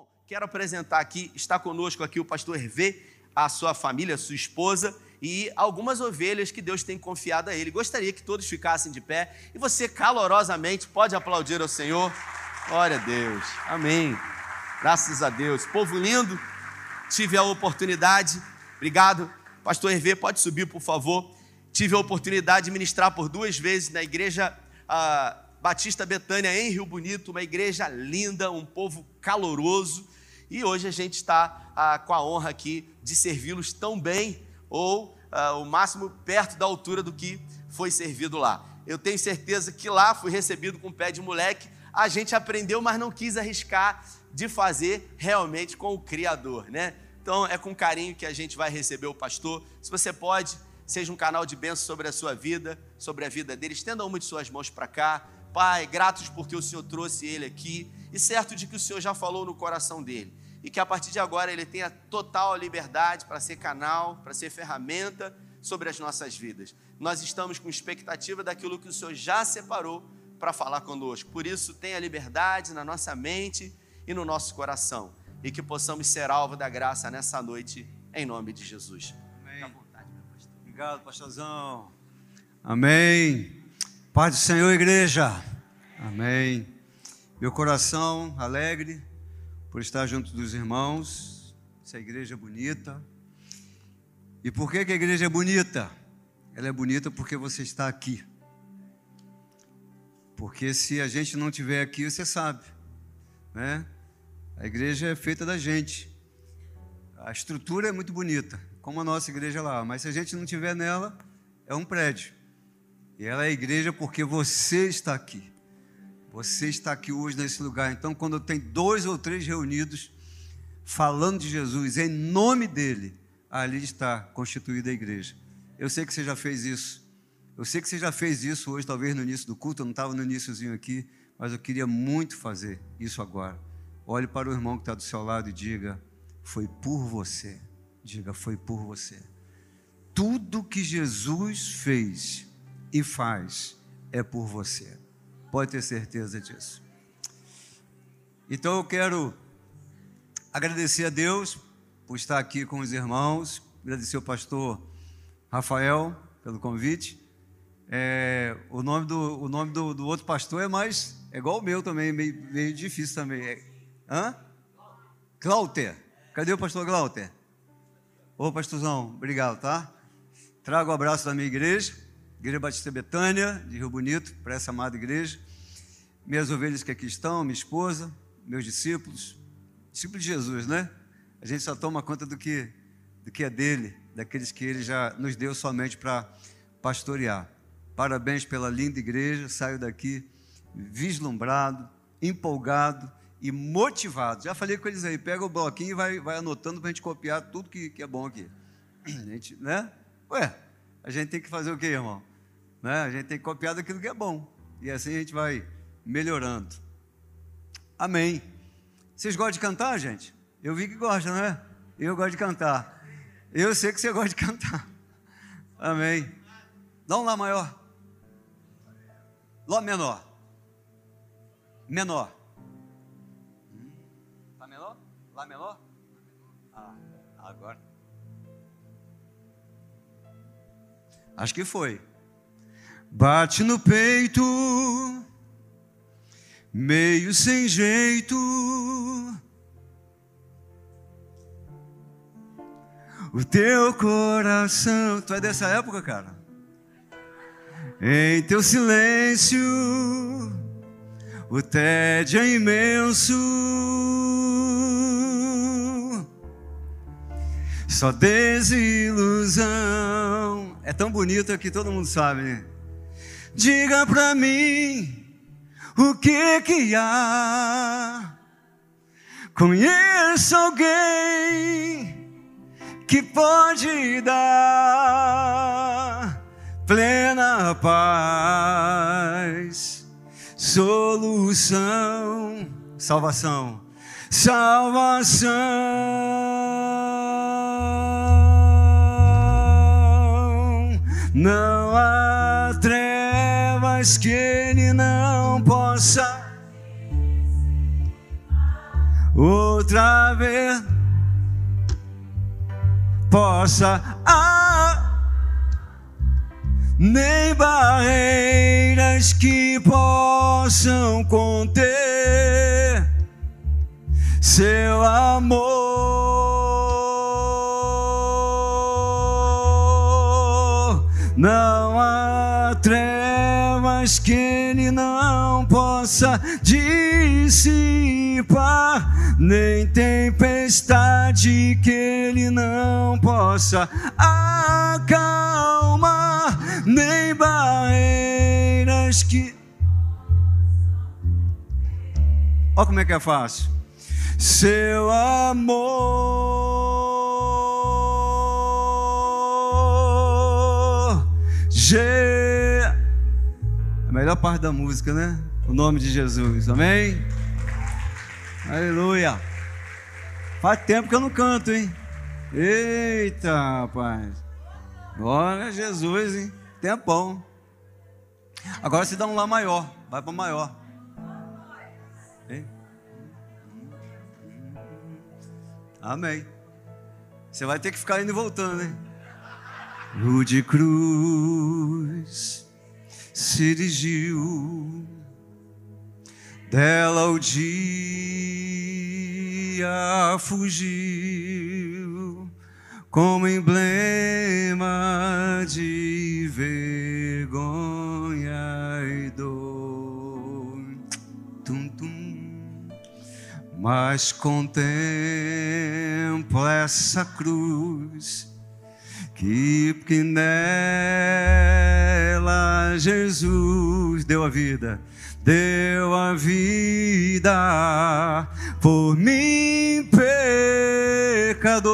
Bom, quero apresentar aqui, está conosco aqui o pastor Hervé, a sua família, a sua esposa e algumas ovelhas que Deus tem confiado a ele. Gostaria que todos ficassem de pé e você calorosamente pode aplaudir ao Senhor. Glória a Deus. Amém. Graças a Deus. Povo lindo, tive a oportunidade. Obrigado. Pastor Hervé, pode subir, por favor. Tive a oportunidade de ministrar por duas vezes na igreja ah, Batista Betânia em Rio Bonito, uma igreja linda, um povo caloroso. E hoje a gente está ah, com a honra aqui de servi-los tão bem, ou ah, o máximo perto da altura do que foi servido lá. Eu tenho certeza que lá fui recebido com pé de moleque. A gente aprendeu, mas não quis arriscar de fazer realmente com o Criador, né? Então é com carinho que a gente vai receber o pastor. Se você pode, seja um canal de bênção sobre a sua vida, sobre a vida dele. Estenda uma de suas mãos para cá. Pai, gratos porque o Senhor trouxe ele aqui e certo de que o Senhor já falou no coração dele. E que a partir de agora ele tenha total liberdade para ser canal, para ser ferramenta sobre as nossas vidas. Nós estamos com expectativa daquilo que o Senhor já separou para falar conosco. Por isso, tenha liberdade na nossa mente e no nosso coração. E que possamos ser alvo da graça nessa noite, em nome de Jesus. Amém. Vontade, pastor. Obrigado, pastorzão. Amém. Paz do Senhor, igreja. Amém. Meu coração alegre por estar junto dos irmãos. Essa igreja é bonita. E por que, que a igreja é bonita? Ela é bonita porque você está aqui. Porque se a gente não estiver aqui, você sabe, né? A igreja é feita da gente. A estrutura é muito bonita, como a nossa igreja lá, mas se a gente não estiver nela, é um prédio. E ela é igreja porque você está aqui. Você está aqui hoje nesse lugar. Então, quando tem dois ou três reunidos falando de Jesus em nome dele, ali está constituída a igreja. Eu sei que você já fez isso. Eu sei que você já fez isso hoje, talvez no início do culto. Eu não estava no iníciozinho aqui, mas eu queria muito fazer isso agora. Olhe para o irmão que está do seu lado e diga: Foi por você. Diga: Foi por você. Tudo que Jesus fez e faz é por você. Pode ter certeza disso. Então eu quero agradecer a Deus por estar aqui com os irmãos, agradecer ao pastor Rafael pelo convite. É, o nome, do, o nome do, do, outro pastor é mais, é igual o meu também, meio, meio difícil também. É, hã? Glauter. Cadê o pastor Glauter? Ô pastorzão, obrigado, tá? Trago o abraço da minha igreja. Igreja Batista Betânia, de Rio Bonito, para essa amada igreja. Minhas ovelhas que aqui estão, minha esposa, meus discípulos, discípulos de Jesus, né? A gente só toma conta do que, do que é dele, daqueles que ele já nos deu somente para pastorear. Parabéns pela linda igreja, saio daqui vislumbrado, empolgado e motivado. Já falei com eles aí, pega o bloquinho e vai, vai anotando para a gente copiar tudo que, que é bom aqui. A gente, né? Ué, a gente tem que fazer o quê, irmão? Né? A gente tem que copiar daquilo que é bom. E assim a gente vai melhorando. Amém. Vocês gostam de cantar, gente? Eu vi que gostam, não é? Eu gosto de cantar. Eu sei que você gosta de cantar. Amém. Dá um Lá maior. Lá menor. Menor. Lá menor? Lá menor? Ah, agora. Acho que foi. Bate no peito, meio sem jeito. O teu coração. Tu é dessa época, cara? Em teu silêncio, o tédio é imenso. Só desilusão. É tão bonito que todo mundo sabe, né? Diga pra mim o que que há. Conheço alguém que pode dar plena paz, solução, salvação, salvação. Não há trevas que ele não possa. outra vez possa ah, nem barreiras que possam conter seu amor. Trevas que ele não possa dissipar, nem tempestade que ele não possa acalmar, nem barreiras que. Olha como é que é fácil. Seu amor. Je... Melhor parte da música, né? O nome de Jesus, amém? Aleluia. Faz tempo que eu não canto, hein? Eita, rapaz. Glória a Jesus, hein? Tempão. Agora se dá um lá maior. Vai para maior. Hein? Amém. Você vai ter que ficar indo e voltando, hein? Rude Cruz se dirigiu dela o dia fugiu como emblema de vergonha e dor. Tum, tum. Mas contempla essa cruz que, nela Jesus deu a vida deu a vida por mim, pecador.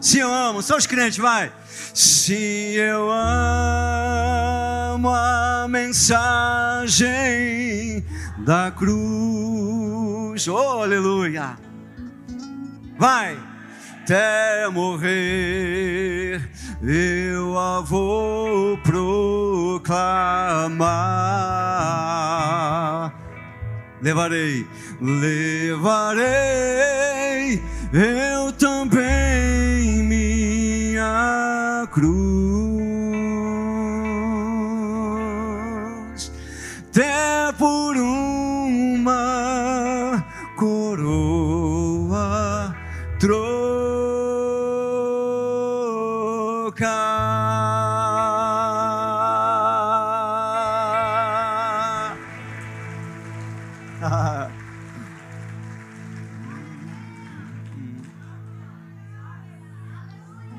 Se eu amo, só os crentes, vai. Se eu amo a mensagem da cruz, oh, aleluia. Vai, até morrer eu a vou proclamar. Levarei, levarei eu também minha cruz,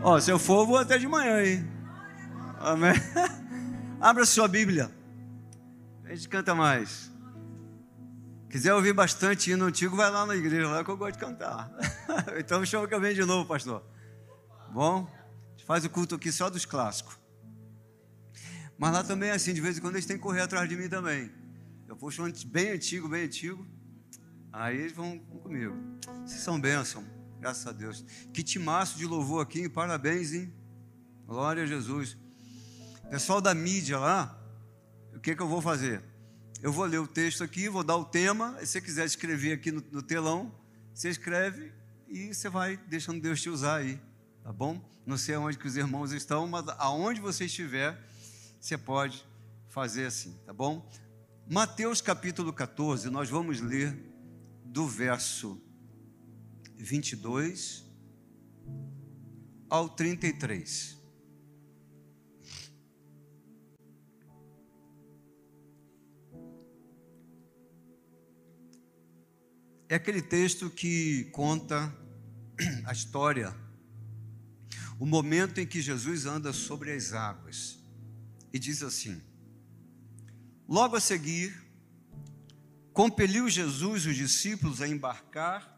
Ó, se eu for, vou até de manhã, hein? Amém? Abra sua Bíblia. A gente canta mais. Quiser ouvir bastante hino antigo, vai lá na igreja, lá que eu gosto de cantar. então chama que eu venho de novo, pastor. Bom? Faz o culto aqui só dos clássicos. Mas lá também é assim, de vez em quando eles têm que correr atrás de mim também. Eu puxo um bem antigo, bem antigo. Aí eles vão comigo. Vocês são bênçãos. Graças a Deus. Que timaço de louvor aqui, parabéns, hein? Glória a Jesus. Pessoal da mídia lá, o que, que eu vou fazer? Eu vou ler o texto aqui, vou dar o tema. Se você quiser escrever aqui no, no telão, você escreve e você vai deixando Deus te usar aí, tá bom? Não sei aonde que os irmãos estão, mas aonde você estiver, você pode fazer assim, tá bom? Mateus capítulo 14, nós vamos ler do verso 22 ao 33. É aquele texto que conta a história, o momento em que Jesus anda sobre as águas. E diz assim: Logo a seguir, compeliu Jesus os discípulos a embarcar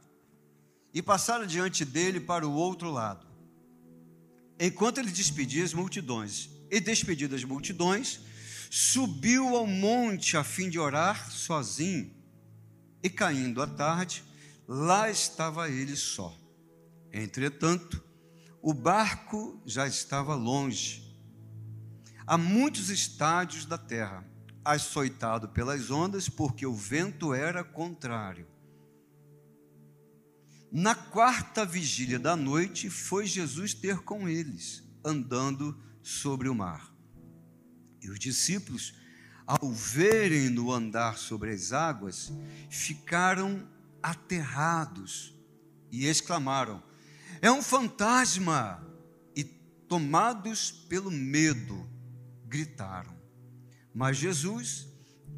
e passaram diante dele para o outro lado. Enquanto ele despedia as multidões, e despedidas as multidões, subiu ao monte a fim de orar sozinho. E caindo a tarde, lá estava ele só. Entretanto, o barco já estava longe, a muitos estádios da terra, açoitado pelas ondas, porque o vento era contrário. Na quarta vigília da noite, foi Jesus ter com eles, andando sobre o mar. E os discípulos, ao verem-no andar sobre as águas, ficaram aterrados e exclamaram: É um fantasma! E tomados pelo medo, gritaram. Mas Jesus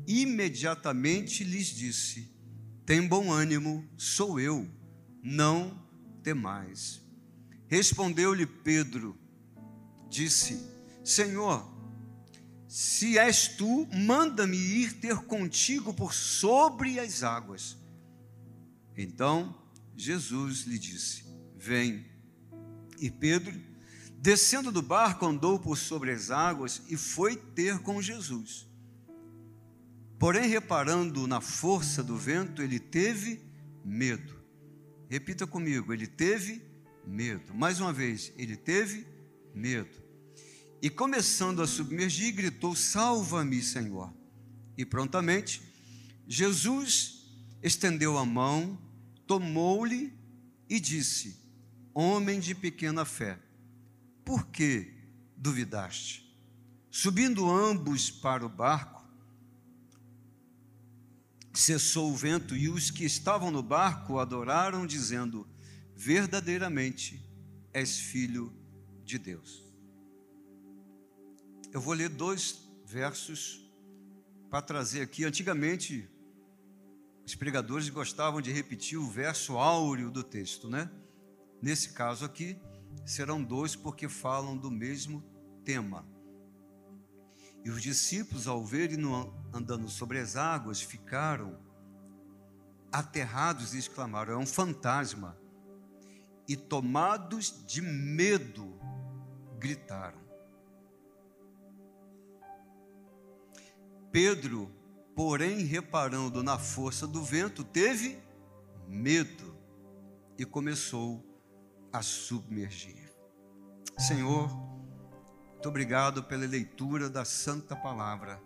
imediatamente lhes disse: Tem bom ânimo, sou eu, não temais. Respondeu-lhe Pedro, disse: Senhor, se és tu, manda-me ir ter contigo por sobre as águas. Então Jesus lhe disse: Vem. E Pedro, descendo do barco, andou por sobre as águas e foi ter com Jesus. Porém, reparando na força do vento, ele teve medo. Repita comigo: ele teve medo. Mais uma vez, ele teve medo. E começando a submergir, gritou: Salva-me, Senhor. E prontamente, Jesus estendeu a mão, tomou-lhe e disse: Homem de pequena fé, por que duvidaste? Subindo ambos para o barco, cessou o vento e os que estavam no barco adoraram, dizendo: Verdadeiramente és filho de Deus. Eu vou ler dois versos para trazer aqui. Antigamente, os pregadores gostavam de repetir o verso áureo do texto, né? Nesse caso aqui, serão dois porque falam do mesmo tema. E os discípulos, ao verem andando sobre as águas, ficaram aterrados e exclamaram: É um fantasma. E tomados de medo, gritaram. Pedro, porém, reparando na força do vento, teve medo e começou a submergir. Senhor, muito obrigado pela leitura da Santa Palavra,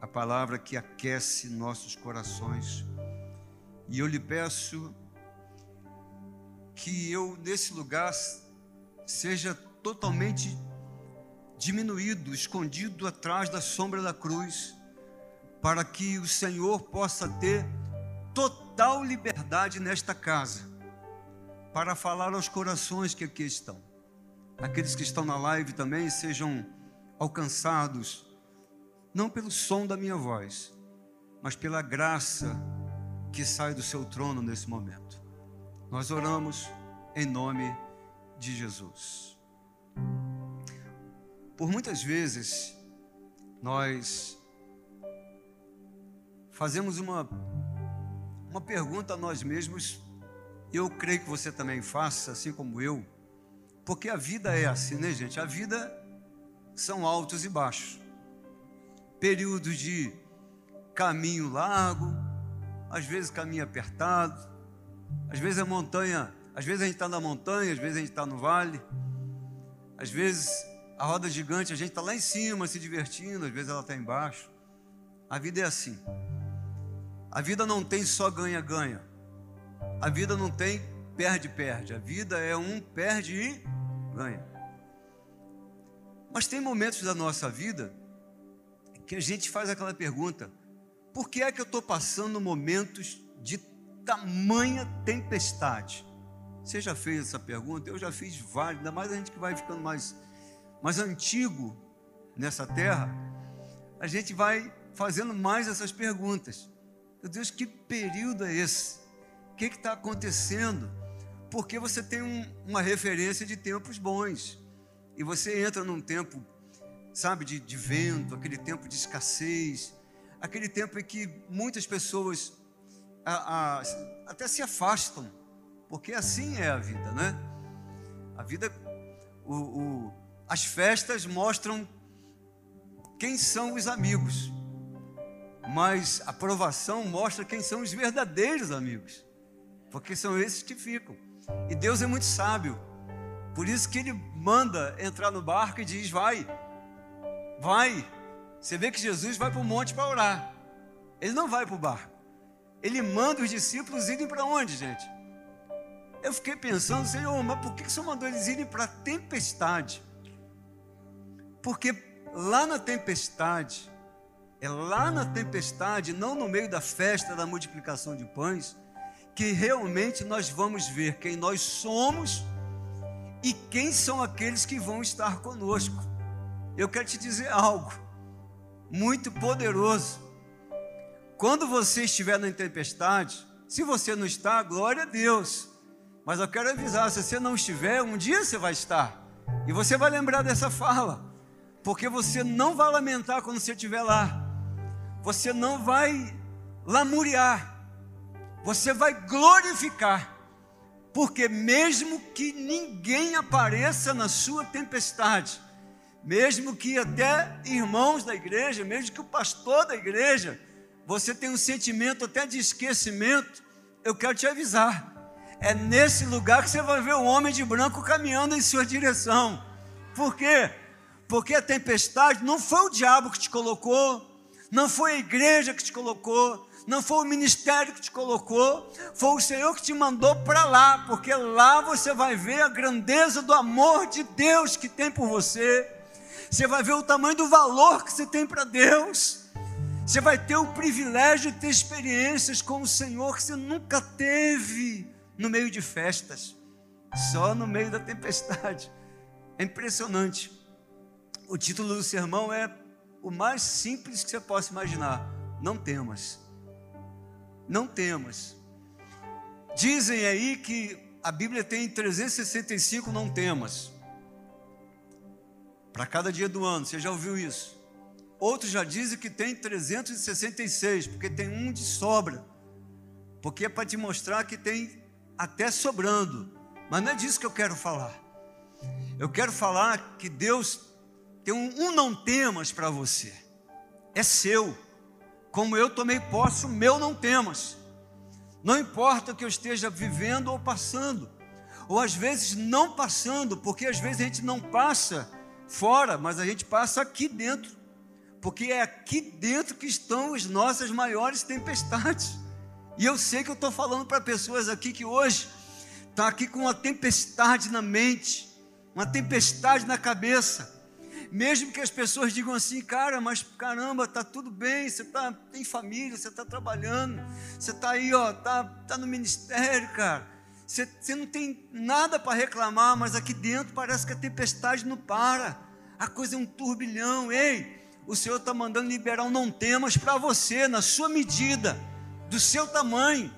a palavra que aquece nossos corações. E eu lhe peço que eu, nesse lugar, seja totalmente diminuído, escondido atrás da sombra da cruz para que o Senhor possa ter total liberdade nesta casa, para falar aos corações que aqui estão. Aqueles que estão na live também sejam alcançados, não pelo som da minha voz, mas pela graça que sai do seu trono nesse momento. Nós oramos em nome de Jesus. Por muitas vezes, nós fazemos uma, uma pergunta a nós mesmos, eu creio que você também faça, assim como eu, porque a vida é assim, né, gente? A vida são altos e baixos, períodos de caminho largo, às vezes caminho apertado, às vezes a montanha, às vezes a gente está na montanha, às vezes a gente está no vale, às vezes a roda gigante, a gente está lá em cima se divertindo, às vezes ela está embaixo. A vida é assim. A vida não tem só ganha-ganha. A vida não tem perde-perde. A vida é um perde e ganha. Mas tem momentos da nossa vida que a gente faz aquela pergunta: por que é que eu estou passando momentos de tamanha tempestade? Você já fez essa pergunta? Eu já fiz várias, ainda mais a gente que vai ficando mais, mais antigo nessa terra, a gente vai fazendo mais essas perguntas. Meu Deus, que período é esse? O que está acontecendo? Porque você tem um, uma referência de tempos bons. E você entra num tempo, sabe, de, de vento, aquele tempo de escassez, aquele tempo em que muitas pessoas a, a, até se afastam, porque assim é a vida, né? A vida, o, o, as festas mostram quem são os amigos mas a provação mostra quem são os verdadeiros amigos, porque são esses que ficam. E Deus é muito sábio, por isso que Ele manda entrar no barco e diz: vai, vai, Você vê que Jesus vai para o monte para orar. Ele não vai para o barco. Ele manda os discípulos irem para onde, gente? Eu fiquei pensando, Senhor, mas por que o Senhor mandou eles irem para a tempestade? Porque lá na tempestade, é lá na tempestade, não no meio da festa da multiplicação de pães, que realmente nós vamos ver quem nós somos e quem são aqueles que vão estar conosco. Eu quero te dizer algo muito poderoso. Quando você estiver na tempestade, se você não está, glória a Deus. Mas eu quero avisar, se você não estiver, um dia você vai estar. E você vai lembrar dessa fala. Porque você não vai lamentar quando você estiver lá. Você não vai lamuriar. Você vai glorificar. Porque mesmo que ninguém apareça na sua tempestade, mesmo que até irmãos da igreja, mesmo que o pastor da igreja, você tem um sentimento até de esquecimento, eu quero te avisar. É nesse lugar que você vai ver o homem de branco caminhando em sua direção. Por quê? Porque a tempestade não foi o diabo que te colocou, não foi a igreja que te colocou, não foi o ministério que te colocou, foi o Senhor que te mandou para lá, porque lá você vai ver a grandeza do amor de Deus que tem por você, você vai ver o tamanho do valor que você tem para Deus, você vai ter o privilégio de ter experiências com o Senhor que você nunca teve no meio de festas, só no meio da tempestade. É impressionante. O título do sermão é o mais simples que você possa imaginar: Não temas. Não temas. Dizem aí que a Bíblia tem 365 não temas. Para cada dia do ano, você já ouviu isso? Outros já dizem que tem 366, porque tem um de sobra. Porque é para te mostrar que tem até sobrando. Mas não é disso que eu quero falar. Eu quero falar que Deus tem um, um não temas para você. É seu. Como eu tomei posse, o meu não temas. Não importa o que eu esteja vivendo ou passando. Ou às vezes não passando, porque às vezes a gente não passa fora, mas a gente passa aqui dentro. Porque é aqui dentro que estão as nossas maiores tempestades. E eu sei que eu estou falando para pessoas aqui que hoje está aqui com uma tempestade na mente, uma tempestade na cabeça mesmo que as pessoas digam assim, cara, mas caramba, tá tudo bem, você tá, tem família, você está trabalhando, você está aí, ó, tá, tá no ministério, cara. Você, você não tem nada para reclamar, mas aqui dentro parece que a tempestade não para. A coisa é um turbilhão. Ei, o Senhor está mandando liberar um não temas para você, na sua medida, do seu tamanho.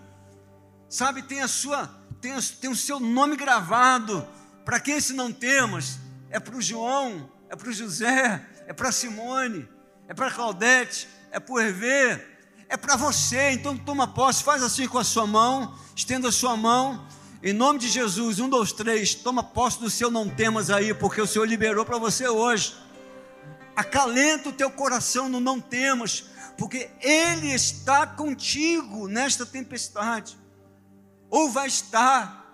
Sabe, tem a sua, tem, a, tem o seu nome gravado. Para quem esse não temas? É para o João, é para o José, é para Simone, é para Claudete, é para o Hervé, é para você. Então toma posse, faz assim com a sua mão, estenda a sua mão. Em nome de Jesus, um, dois, três, toma posse do seu não temas aí, porque o Senhor liberou para você hoje. Acalenta o teu coração no não temas, porque Ele está contigo nesta tempestade. Ou vai estar,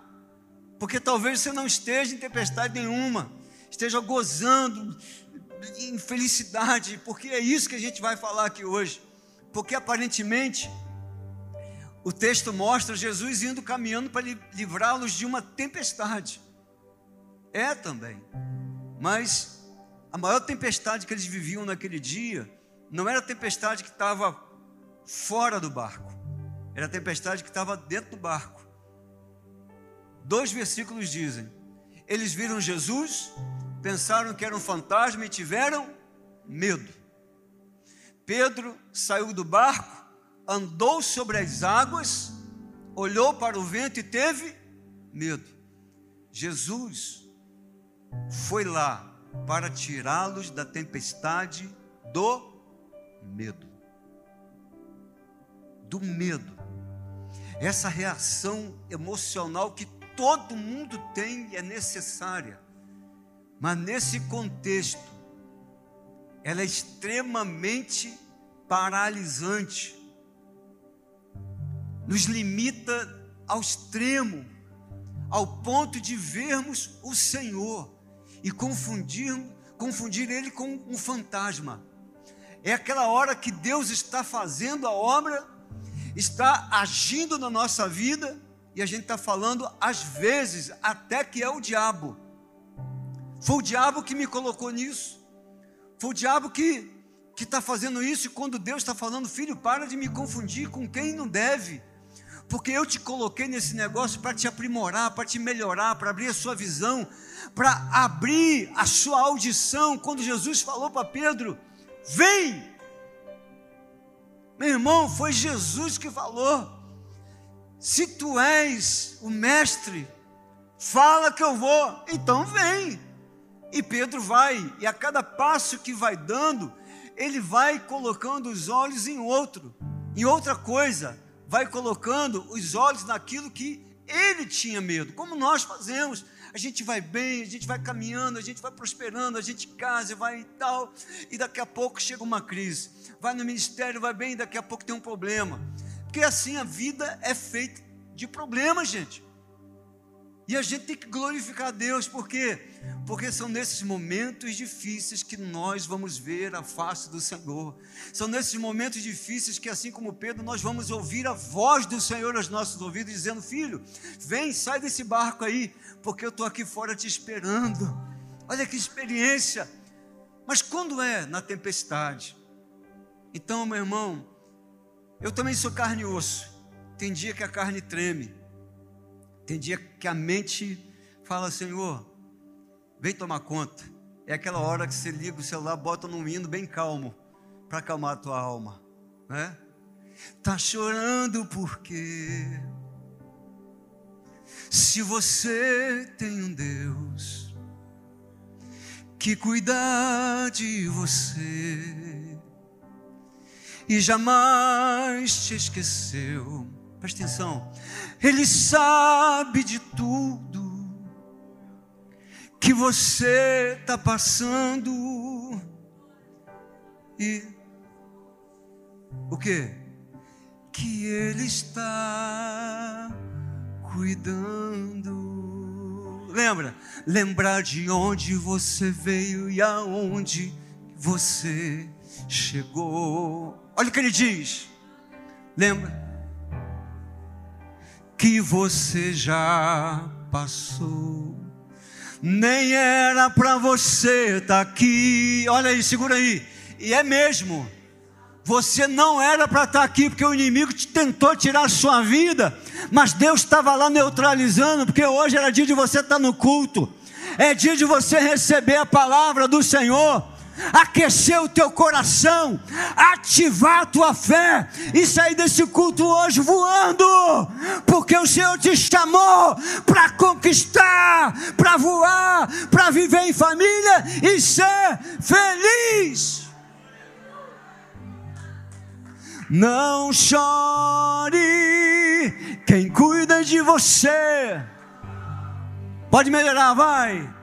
porque talvez você não esteja em tempestade nenhuma esteja gozando em felicidade, porque é isso que a gente vai falar aqui hoje. Porque aparentemente o texto mostra Jesus indo caminhando para livrá-los de uma tempestade. É também. Mas a maior tempestade que eles viviam naquele dia não era a tempestade que estava fora do barco, era a tempestade que estava dentro do barco. Dois versículos dizem: eles viram Jesus, pensaram que era um fantasma e tiveram medo. Pedro saiu do barco, andou sobre as águas, olhou para o vento e teve medo. Jesus foi lá para tirá-los da tempestade do medo. Do medo. Essa reação emocional que todo mundo tem é necessária. Mas nesse contexto, ela é extremamente paralisante, nos limita ao extremo, ao ponto de vermos o Senhor e confundir, confundir Ele com um fantasma. É aquela hora que Deus está fazendo a obra, está agindo na nossa vida, e a gente está falando, às vezes, até que é o diabo. Foi o diabo que me colocou nisso. Foi o diabo que que está fazendo isso, e quando Deus está falando, filho, para de me confundir com quem não deve, porque eu te coloquei nesse negócio para te aprimorar, para te melhorar, para abrir a sua visão, para abrir a sua audição. Quando Jesus falou para Pedro: Vem, meu irmão, foi Jesus que falou. Se tu és o mestre, fala que eu vou, então vem. E Pedro vai, e a cada passo que vai dando, ele vai colocando os olhos em outro, em outra coisa, vai colocando os olhos naquilo que ele tinha medo, como nós fazemos. A gente vai bem, a gente vai caminhando, a gente vai prosperando, a gente casa, vai e tal, e daqui a pouco chega uma crise. Vai no ministério, vai bem, e daqui a pouco tem um problema. Porque assim a vida é feita de problemas, gente. E a gente tem que glorificar a Deus, por quê? Porque são nesses momentos difíceis que nós vamos ver a face do Senhor. São nesses momentos difíceis que, assim como Pedro, nós vamos ouvir a voz do Senhor aos nossos ouvidos, dizendo: Filho, vem, sai desse barco aí, porque eu estou aqui fora te esperando. Olha que experiência. Mas quando é na tempestade? Então, meu irmão, eu também sou carne e osso. Tem dia que a carne treme. Tem dia que a mente fala, Senhor, vem tomar conta. É aquela hora que você liga o celular, bota num hino bem calmo, para acalmar a tua alma, né? Tá chorando porque se você tem um Deus que cuida de você e jamais te esqueceu Presta atenção. Ele sabe de tudo que você está passando. E o que? Que Ele está cuidando. Lembra? Lembrar de onde você veio e aonde você chegou. Olha o que ele diz. Lembra? Que você já passou. Nem era para você estar tá aqui. Olha aí, segura aí. E é mesmo. Você não era para estar tá aqui porque o inimigo te tentou tirar a sua vida, mas Deus estava lá neutralizando, porque hoje era dia de você estar tá no culto, é dia de você receber a palavra do Senhor aquecer o teu coração, ativar a tua fé e sair desse culto hoje voando, porque o Senhor te chamou para conquistar, para voar, para viver em família e ser feliz. Não chore, quem cuida de você. Pode melhorar, vai.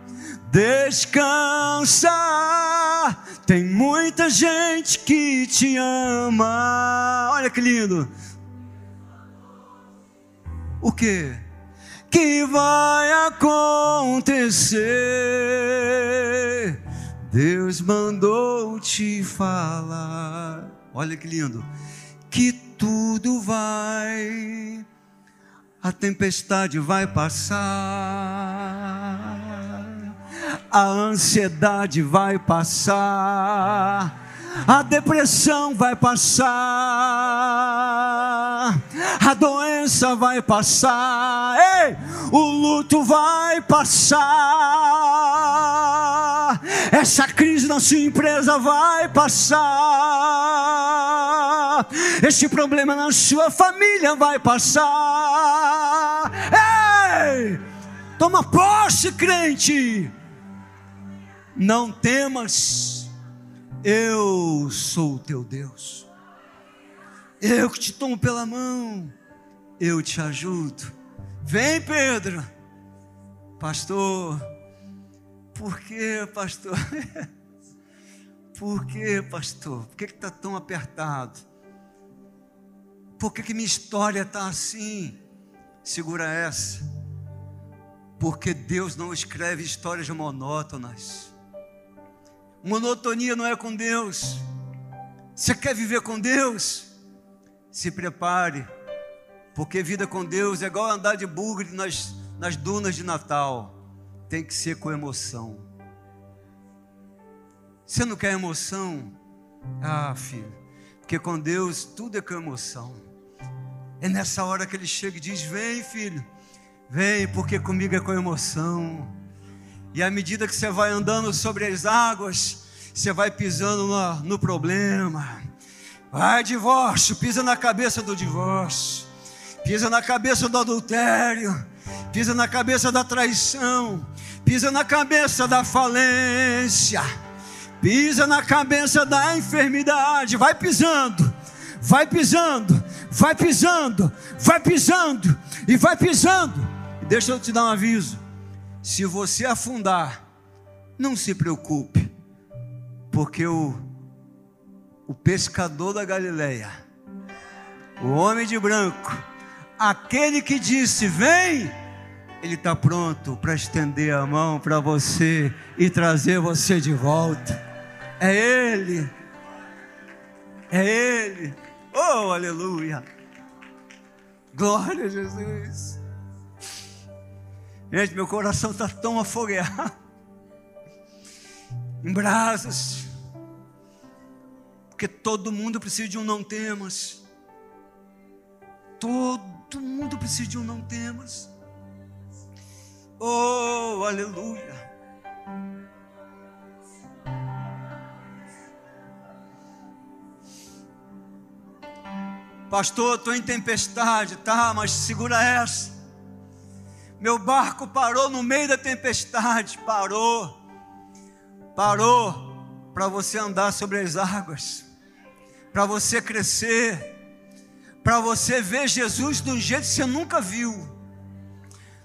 Descansa, tem muita gente que te ama. Olha que lindo. O que? Que vai acontecer? Deus mandou te falar. Olha que lindo. Que tudo vai, a tempestade vai passar a ansiedade vai passar, a depressão vai passar, a doença vai passar, ei, o luto vai passar, essa crise na sua empresa vai passar, esse problema na sua família vai passar, ei, toma posse, crente não temas, eu sou o teu Deus. Eu que te tomo pela mão, eu te ajudo. Vem, Pedro. Pastor, por que, pastor? por que, pastor? Por que está tão apertado? Por que, que minha história está assim? Segura essa. Porque Deus não escreve histórias monótonas. Monotonia não é com Deus. Você quer viver com Deus? Se prepare, porque vida com Deus é igual andar de bugre nas, nas dunas de Natal, tem que ser com emoção. Você não quer emoção? Ah, filho, porque com Deus tudo é com emoção. É nessa hora que ele chega e diz: Vem, filho, vem, porque comigo é com emoção. E à medida que você vai andando sobre as águas, você vai pisando no, no problema. Vai, divórcio, pisa na cabeça do divórcio, pisa na cabeça do adultério, pisa na cabeça da traição, pisa na cabeça da falência, pisa na cabeça da enfermidade. Vai pisando, vai pisando, vai pisando, vai pisando e vai pisando. Deixa eu te dar um aviso: se você afundar, não se preocupe, porque o, o pescador da Galileia, o homem de branco, aquele que disse: Vem, ele está pronto para estender a mão para você e trazer você de volta. É Ele, é Ele. Oh, aleluia. Glória a Jesus. Gente, meu coração está tão afogueado. Em brasas. Porque todo mundo precisa de um não temas. Todo mundo precisa de um não temas. Oh, aleluia. Pastor, estou em tempestade, tá, mas segura essa. Meu barco parou no meio da tempestade, parou, parou para você andar sobre as águas, para você crescer, para você ver Jesus de um jeito que você nunca viu,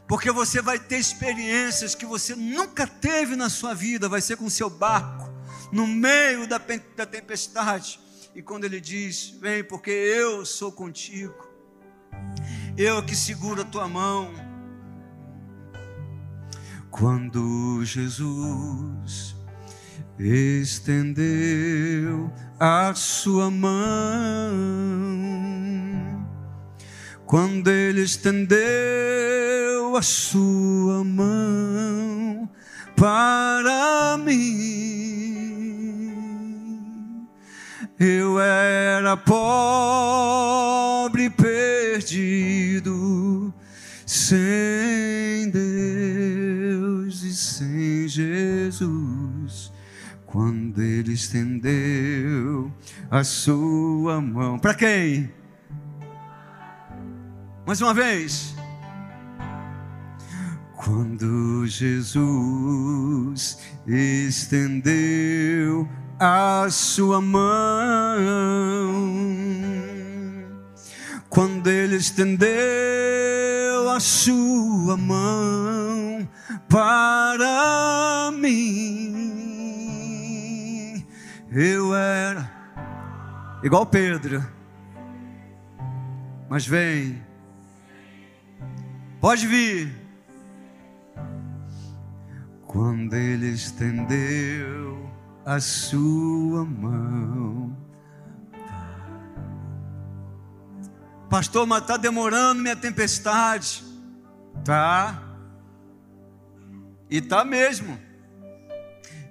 porque você vai ter experiências que você nunca teve na sua vida, vai ser com seu barco, no meio da, da tempestade. E quando ele diz: Vem, porque eu sou contigo, eu que seguro a tua mão. Quando Jesus estendeu a sua mão, quando ele estendeu a sua mão para mim eu era pobre, perdido, sem Deus Jesus. Quando Ele estendeu a sua mão. Para quem? Mais uma vez. Quando Jesus estendeu a sua mão. Quando ele estendeu a sua mão para mim, eu era igual Pedro. Mas vem, pode vir. Quando ele estendeu a sua mão. Pastor, mas está demorando minha tempestade. Tá. E tá mesmo.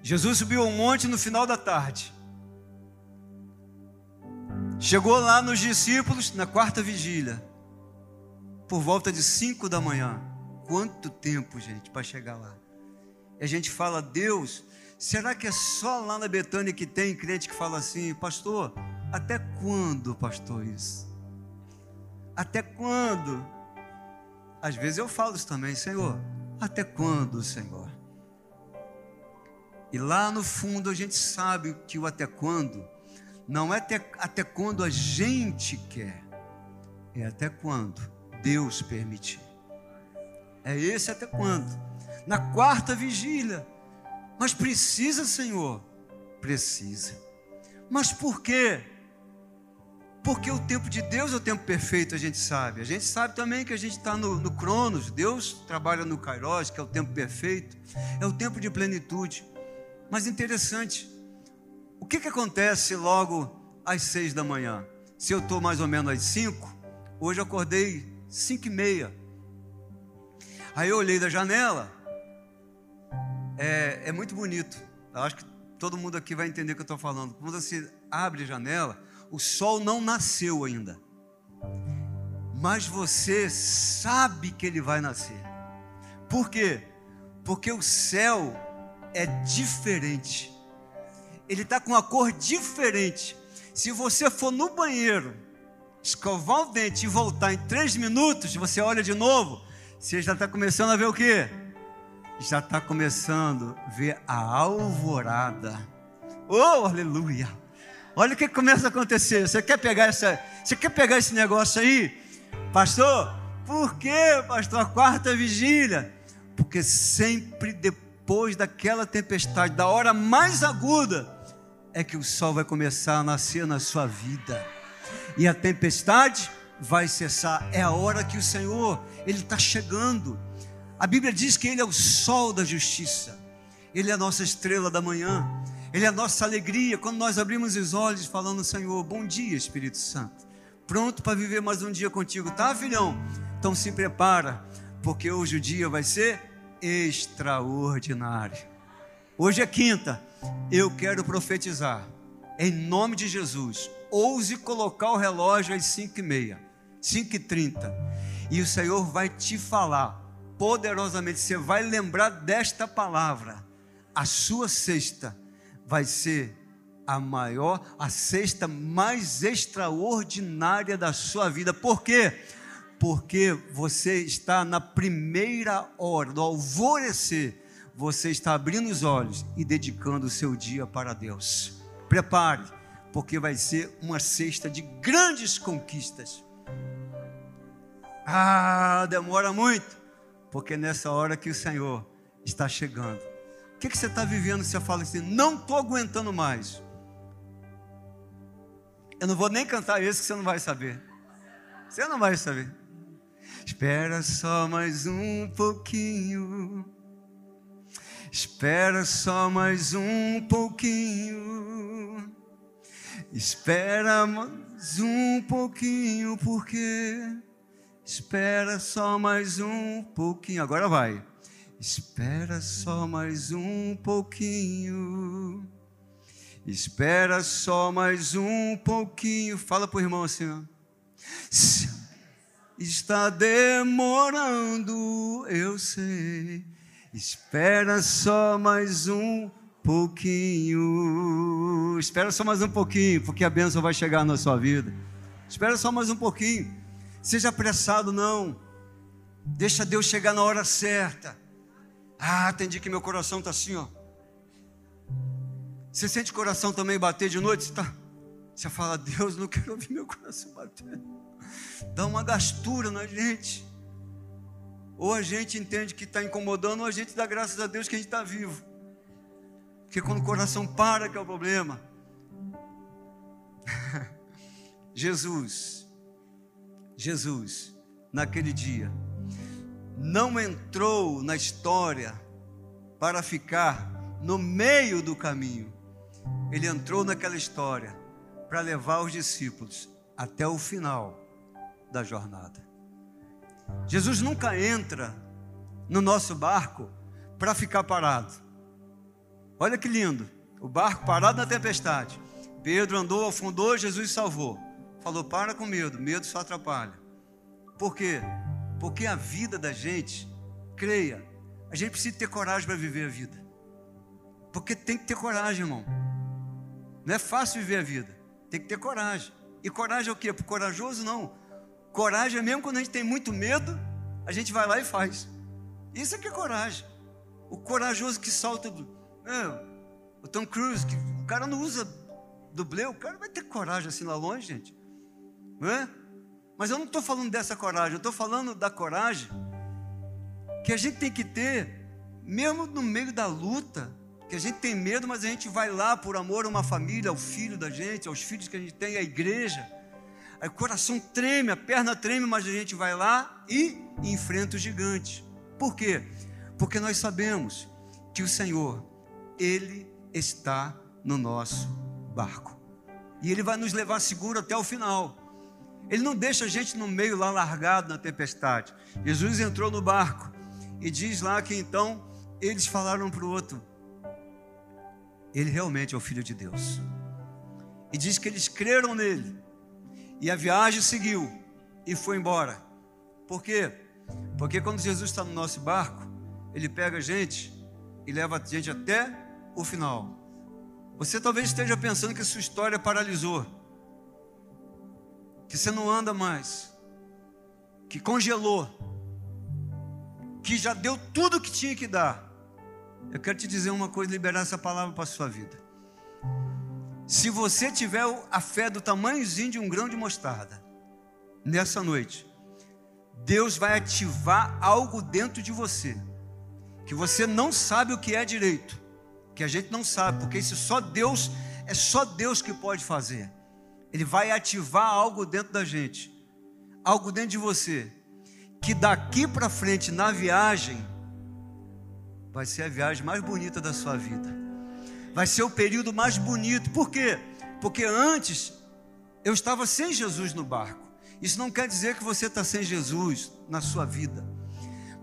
Jesus subiu um monte no final da tarde. Chegou lá nos discípulos na quarta vigília, por volta de cinco da manhã. Quanto tempo, gente, para chegar lá? E a gente fala, Deus, Será que é só lá na Betânia que tem crente que fala assim, pastor, até quando, pastor, isso? Até quando? Às vezes eu falo isso também, Senhor, até quando, Senhor? E lá no fundo a gente sabe que o até quando não é até, até quando a gente quer, é até quando Deus permitir. É esse até quando. Na quarta vigília, mas precisa, Senhor? Precisa. Mas por quê? Porque o tempo de Deus é o tempo perfeito, a gente sabe. A gente sabe também que a gente está no, no Cronos, Deus trabalha no Kairos, que é o tempo perfeito, é o tempo de plenitude. Mas interessante, o que, que acontece logo às seis da manhã. Se eu estou mais ou menos às cinco, hoje eu acordei cinco e meia. Aí eu olhei da janela, é, é muito bonito. Eu acho que todo mundo aqui vai entender o que eu estou falando. Quando você abre a janela, o sol não nasceu ainda, mas você sabe que ele vai nascer. Por quê? Porque o céu é diferente. Ele está com uma cor diferente. Se você for no banheiro, escovar o dente e voltar em três minutos, você olha de novo, você já está começando a ver o quê? Já está começando a ver a alvorada. Oh, aleluia! Olha o que começa a acontecer. Você quer pegar essa, você quer pegar esse negócio aí, pastor? Por quê, pastor? A quarta vigília. Porque sempre depois daquela tempestade, da hora mais aguda, é que o sol vai começar a nascer na sua vida. E a tempestade vai cessar. É a hora que o Senhor, Ele está chegando. A Bíblia diz que Ele é o sol da justiça. Ele é a nossa estrela da manhã. Ele é a nossa alegria quando nós abrimos os olhos falando, Senhor, bom dia, Espírito Santo. Pronto para viver mais um dia contigo, tá, filhão? Então se prepara, porque hoje o dia vai ser extraordinário. Hoje é quinta. Eu quero profetizar, em nome de Jesus. Ouse colocar o relógio às 5 e meia, 5 e 30. E o Senhor vai te falar poderosamente. Você vai lembrar desta palavra. A sua sexta vai ser a maior, a sexta mais extraordinária da sua vida. Por quê? Porque você está na primeira hora, do alvorecer, você está abrindo os olhos e dedicando o seu dia para Deus. Prepare, porque vai ser uma sexta de grandes conquistas. Ah, demora muito, porque nessa hora que o Senhor está chegando que, que você está vivendo? Você fala assim, não estou aguentando mais. Eu não vou nem cantar esse que você não vai saber. Você não vai saber. Espera só mais um pouquinho. Espera só mais um pouquinho. Espera mais um pouquinho, porque espera só mais um pouquinho. Agora vai. Espera só mais um pouquinho. Espera só mais um pouquinho. Fala para o irmão assim. Ó. Está demorando, eu sei. Espera só mais um pouquinho. Espera só mais um pouquinho, porque a bênção vai chegar na sua vida. Espera só mais um pouquinho. Seja apressado, não. Deixa Deus chegar na hora certa. Ah, tem dia que meu coração está assim, ó. Você sente o coração também bater de noite? Você, tá... você fala, Deus, não quero ouvir meu coração bater. Dá uma gastura na gente. Ou a gente entende que está incomodando, ou a gente dá graças a Deus que a gente está vivo. Porque quando o coração para, que é o problema. Jesus, Jesus, naquele dia, não entrou na história para ficar no meio do caminho. Ele entrou naquela história para levar os discípulos até o final da jornada. Jesus nunca entra no nosso barco para ficar parado. Olha que lindo, o barco parado na tempestade. Pedro andou, afundou, Jesus salvou. Falou: para com medo, medo só atrapalha. Por quê? Porque a vida da gente, creia, a gente precisa ter coragem para viver a vida. Porque tem que ter coragem, irmão. Não é fácil viver a vida. Tem que ter coragem. E coragem é o quê? Por corajoso não. Coragem é mesmo quando a gente tem muito medo, a gente vai lá e faz. Isso é que é coragem. O corajoso que salta do. É, o Tom Cruise, que o cara não usa dublê, o cara vai ter coragem assim lá longe, gente. Não é? Mas eu não estou falando dessa coragem, eu estou falando da coragem que a gente tem que ter, mesmo no meio da luta, que a gente tem medo, mas a gente vai lá por amor a uma família, ao filho da gente, aos filhos que a gente tem, à igreja. Aí o coração treme, a perna treme, mas a gente vai lá e enfrenta o gigante. Por quê? Porque nós sabemos que o Senhor, Ele está no nosso barco. e Ele vai nos levar seguro até o final. Ele não deixa a gente no meio lá largado na tempestade. Jesus entrou no barco e diz lá que então eles falaram para o outro: Ele realmente é o Filho de Deus. E diz que eles creram nele. E a viagem seguiu e foi embora. Por quê? Porque quando Jesus está no nosso barco, ele pega a gente e leva a gente até o final. Você talvez esteja pensando que sua história paralisou, que você não anda mais, que congelou, que já deu tudo o que tinha que dar. Eu quero te dizer uma coisa, liberar essa palavra para a sua vida. Se você tiver a fé do tamanhozinho de um grão de mostarda, nessa noite, Deus vai ativar algo dentro de você, que você não sabe o que é direito, que a gente não sabe, porque isso só Deus, é só Deus que pode fazer. Ele vai ativar algo dentro da gente, algo dentro de você, que daqui para frente na viagem, vai ser a viagem mais bonita da sua vida vai ser o período mais bonito. Por quê? Porque antes eu estava sem Jesus no barco. Isso não quer dizer que você está sem Jesus na sua vida,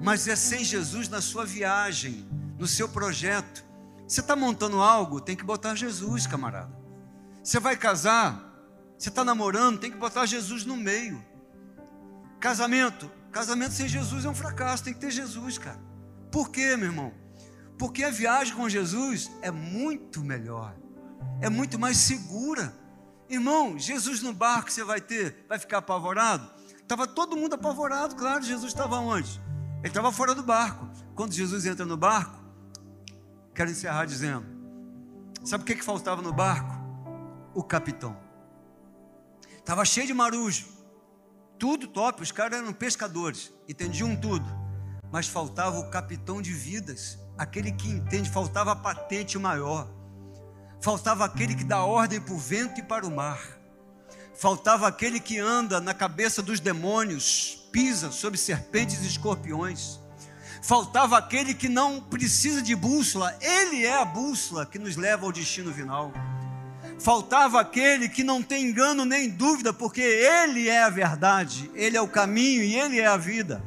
mas é sem Jesus na sua viagem, no seu projeto. Você está montando algo, tem que botar Jesus, camarada. Você vai casar, você está namorando, tem que botar Jesus no meio. Casamento, casamento sem Jesus é um fracasso, tem que ter Jesus, cara. Por quê, meu irmão? Porque a viagem com Jesus é muito melhor, é muito mais segura. Irmão, Jesus no barco você vai ter, vai ficar apavorado? Estava todo mundo apavorado, claro. Jesus estava onde? Ele estava fora do barco. Quando Jesus entra no barco, quero encerrar dizendo: sabe o que, que faltava no barco? O capitão. Estava cheio de marujo, tudo top. Os caras eram pescadores, entendiam tudo, mas faltava o capitão de vidas aquele que entende, faltava a patente maior, faltava aquele que dá ordem para o vento e para o mar, faltava aquele que anda na cabeça dos demônios, pisa sobre serpentes e escorpiões, faltava aquele que não precisa de bússola, ele é a bússola que nos leva ao destino final. Faltava aquele que não tem engano nem dúvida, porque ele é a verdade, ele é o caminho e ele é a vida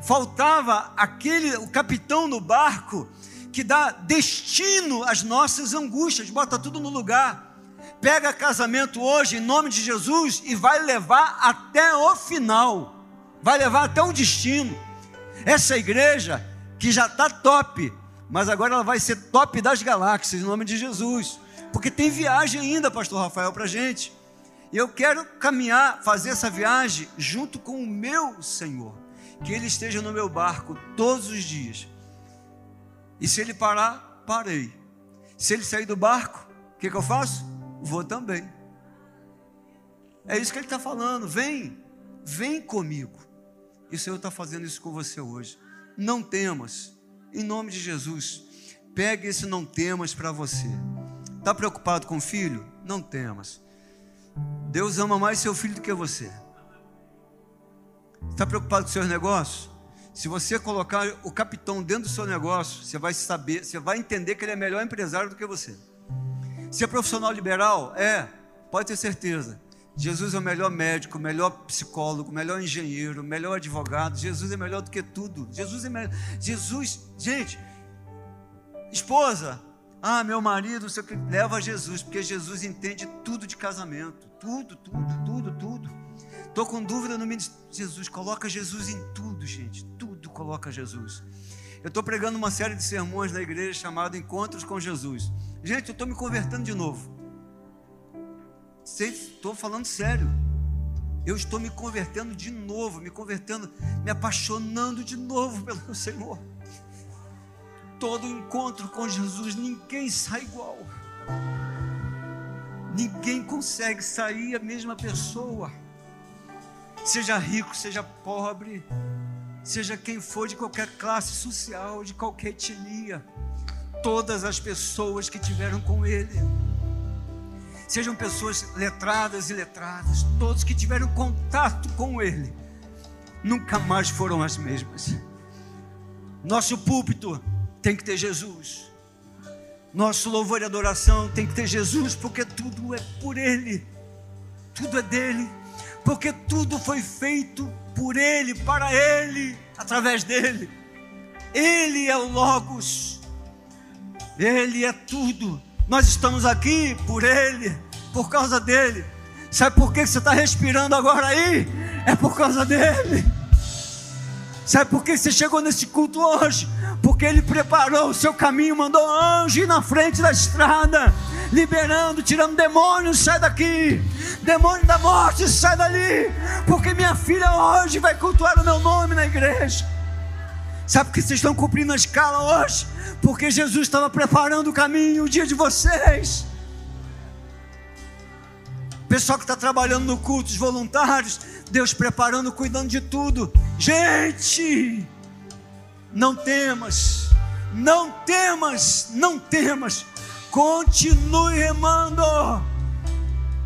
faltava aquele, o capitão no barco, que dá destino às nossas angústias, bota tudo no lugar. Pega casamento hoje em nome de Jesus e vai levar até o final, vai levar até o destino. Essa igreja que já está top, mas agora ela vai ser top das galáxias em nome de Jesus, porque tem viagem ainda, Pastor Rafael, para gente. E eu quero caminhar, fazer essa viagem junto com o meu Senhor que Ele esteja no meu barco todos os dias. E se Ele parar, parei. Se Ele sair do barco, o que, que eu faço? Vou também. É isso que Ele está falando. Vem, vem comigo. E o Senhor está fazendo isso com você hoje. Não temas, em nome de Jesus. Pegue esse não temas para você. Está preocupado com o filho? Não temas. Deus ama mais seu filho do que você. Está preocupado com seus negócios? Se você colocar o capitão dentro do seu negócio, você vai saber, você vai entender que ele é melhor empresário do que você. Se é profissional liberal, é, pode ter certeza. Jesus é o melhor médico, o melhor psicólogo, o melhor engenheiro, o melhor advogado. Jesus é melhor do que tudo. Jesus é melhor. Jesus, gente, esposa, ah, meu marido, você leva Jesus, porque Jesus entende tudo de casamento, tudo, tudo, tudo, tudo. Estou com dúvida no ministério. Jesus, coloca Jesus em tudo, gente. Tudo coloca Jesus. Eu estou pregando uma série de sermões na igreja chamada Encontros com Jesus. Gente, eu estou me convertendo de novo. Estou falando sério. Eu estou me convertendo de novo, me convertendo, me apaixonando de novo pelo Senhor. Todo encontro com Jesus, ninguém sai igual. Ninguém consegue sair a mesma pessoa seja rico, seja pobre, seja quem for de qualquer classe social, de qualquer etnia, todas as pessoas que tiveram com Ele, sejam pessoas letradas e letradas, todos que tiveram contato com Ele, nunca mais foram as mesmas. Nosso púlpito tem que ter Jesus. Nosso louvor e adoração tem que ter Jesus, porque tudo é por Ele, tudo é dele, porque tudo foi feito por Ele, para Ele, através dele. Ele é o Logos, Ele é tudo. Nós estamos aqui por Ele, por causa dele. Sabe por que você está respirando agora aí? É por causa dele. Sabe por que você chegou nesse culto hoje? Porque ele preparou o seu caminho, mandou anjo na frente da estrada, liberando, tirando demônios, sai daqui. Demônio da morte, sai dali. Porque minha filha hoje vai cultuar o meu nome na igreja. Sabe que vocês estão cumprindo a escala hoje? Porque Jesus estava preparando o caminho, o dia de vocês. Pessoal que está trabalhando no culto, os voluntários, Deus preparando, cuidando de tudo. Gente, não temas, não temas, não temas. Continue remando.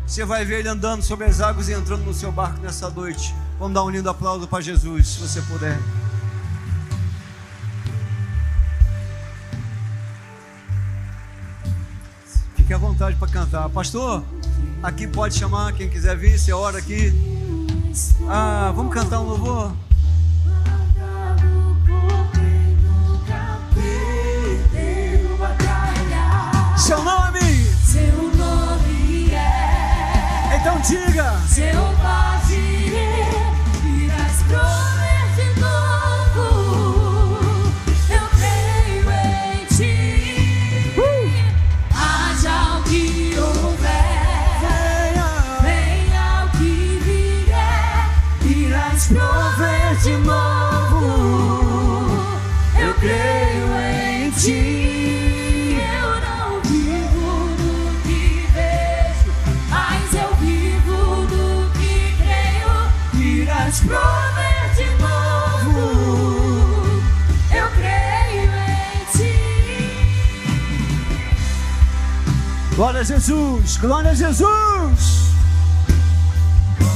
Você vai ver ele andando sobre as águas e entrando no seu barco nessa noite. Vamos dar um lindo aplauso para Jesus, se você puder. Fique à vontade para cantar. Pastor, aqui pode chamar quem quiser vir, você ora aqui. Ah, vamos cantar um louvor? Seu nome? Seu nome é. Então diga. Seu pode Glória a Jesus, glória a Jesus.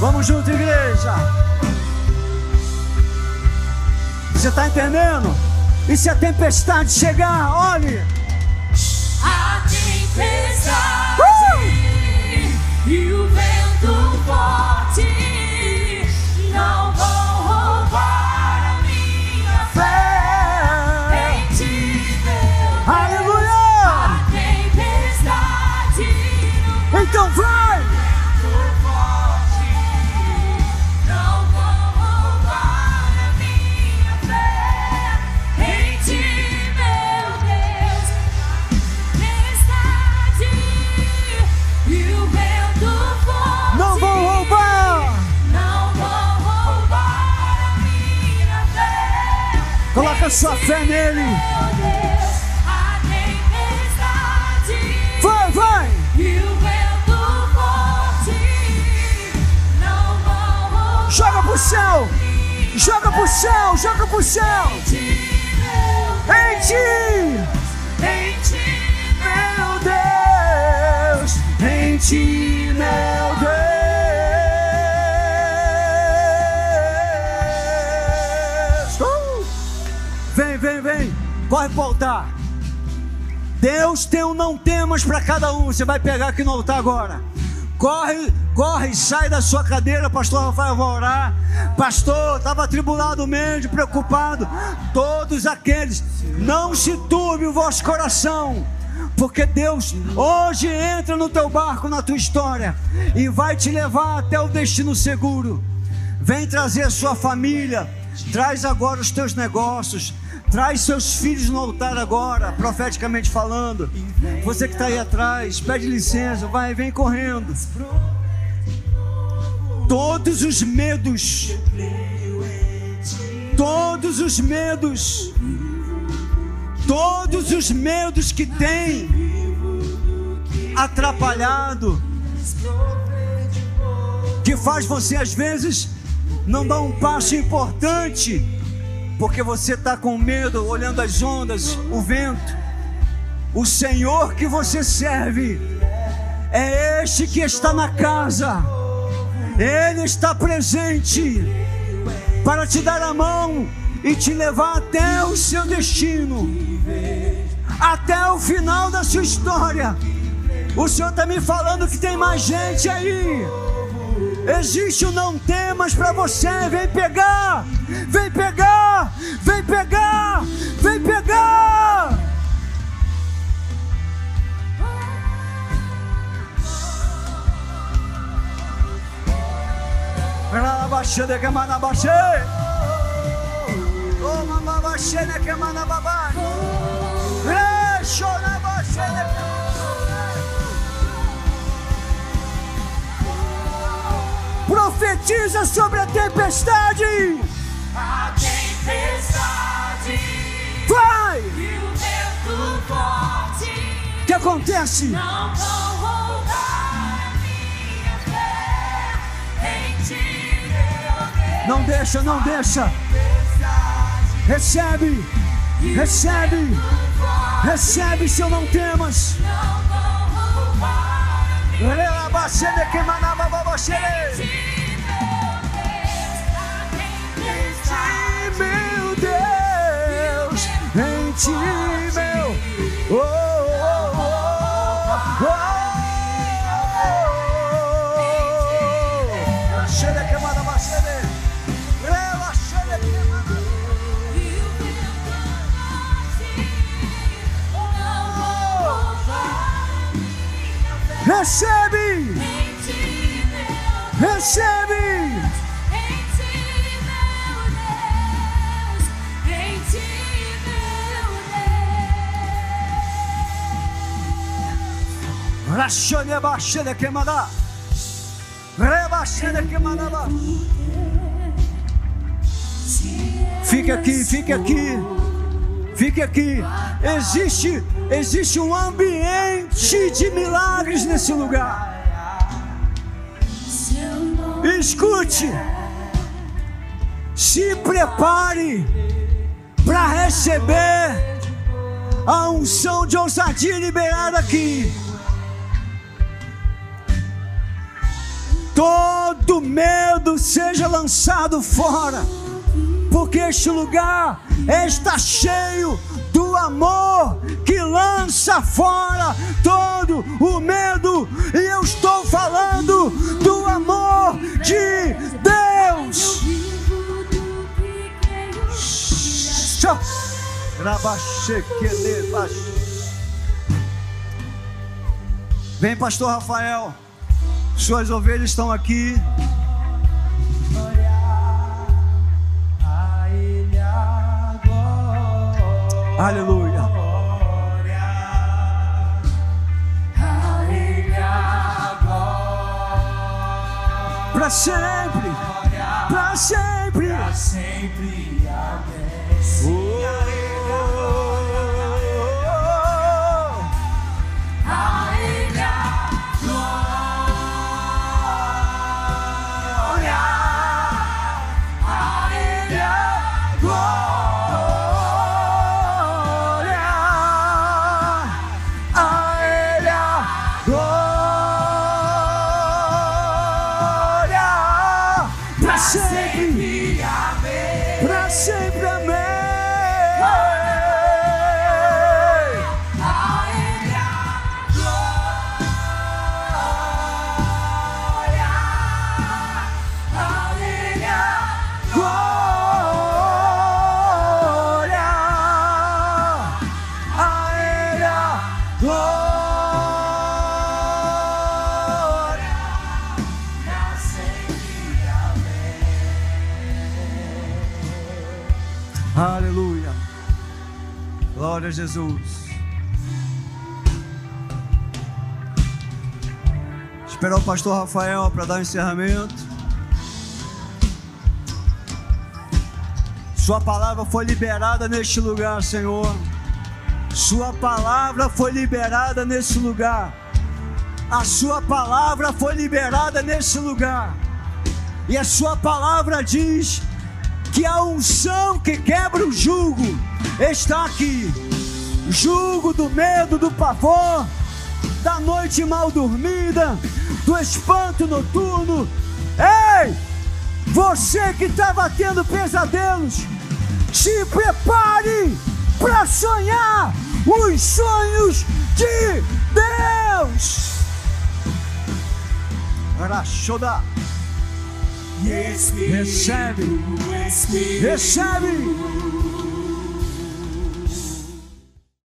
Vamos junto, igreja. Você está entendendo? E se a tempestade chegar, olhe. A tempestade Coloca sua fé nele. A Vai, vai. Joga pro céu. Joga pro céu. Joga pro céu. Em ti. Em ti, Meu Deus. Em ti, meu Deus. Corre pro altar. Deus tem um não temas para cada um. Você vai pegar aqui no altar agora. Corre, corre, sai da sua cadeira, pastor Rafael vai orar. Pastor, estava atribulado mesmo, preocupado. Todos aqueles, não se turbe o vosso coração, porque Deus hoje entra no teu barco, na tua história, e vai te levar até o destino seguro. Vem trazer a sua família, traz agora os teus negócios, traz seus filhos no altar agora, profeticamente falando. Você que está aí atrás, pede licença, vai, vem correndo. Todos os medos, todos os medos, todos os medos que tem atrapalhado, que faz você às vezes não dar um passo importante, porque você está com medo, olhando as ondas, o vento. O Senhor que você serve é este que está na casa, Ele está presente para te dar a mão e te levar até o seu destino. até o final da sua história. O Senhor está me falando que tem mais gente aí. Existe o não temas para você. Vem pegar, vem pegar, vem pegar, vem pegar. Rabaxê de que manabaxê. Oh, mamabaxê de que manababá. Profetiza sobre a tempestade. A tempestade Vai! e o vento forte que acontece? não vão roubar minha fé em ti. Não deixa, não deixa. Recebe, recebe, recebe se eu não temas. Não vão roubar minha Relabaxê meu. Oh, oh, oh, oh. Cheira que manda bastante. Ela cheira que manda. Recebe, recebe. Rachone baixene que manda. Rebaixene que manda. Fique aqui, fique aqui. Fique aqui. Existe, existe um ambiente de milagres nesse lugar. Escute. Se prepare para receber a unção de ousadia liberada aqui. Todo medo seja lançado fora, porque este lugar está cheio do amor que lança fora todo o medo, e eu estou falando do amor de Deus. Vem, pastor Rafael. Suas ovelhas estão aqui. Aleluia. Para sempre. Para sempre. Oh. Para Jesus. Esperar o pastor Rafael para dar o encerramento. Sua palavra foi liberada neste lugar, Senhor. Sua palavra foi liberada nesse lugar. A sua palavra foi liberada nesse lugar. E a sua palavra diz que a unção que quebra o jugo está aqui. Jugo do medo, do pavor, da noite mal dormida, do espanto noturno. Ei! Você que estava tendo pesadelos, se prepare para sonhar os sonhos de Deus. Rachoda, recebe, recebe.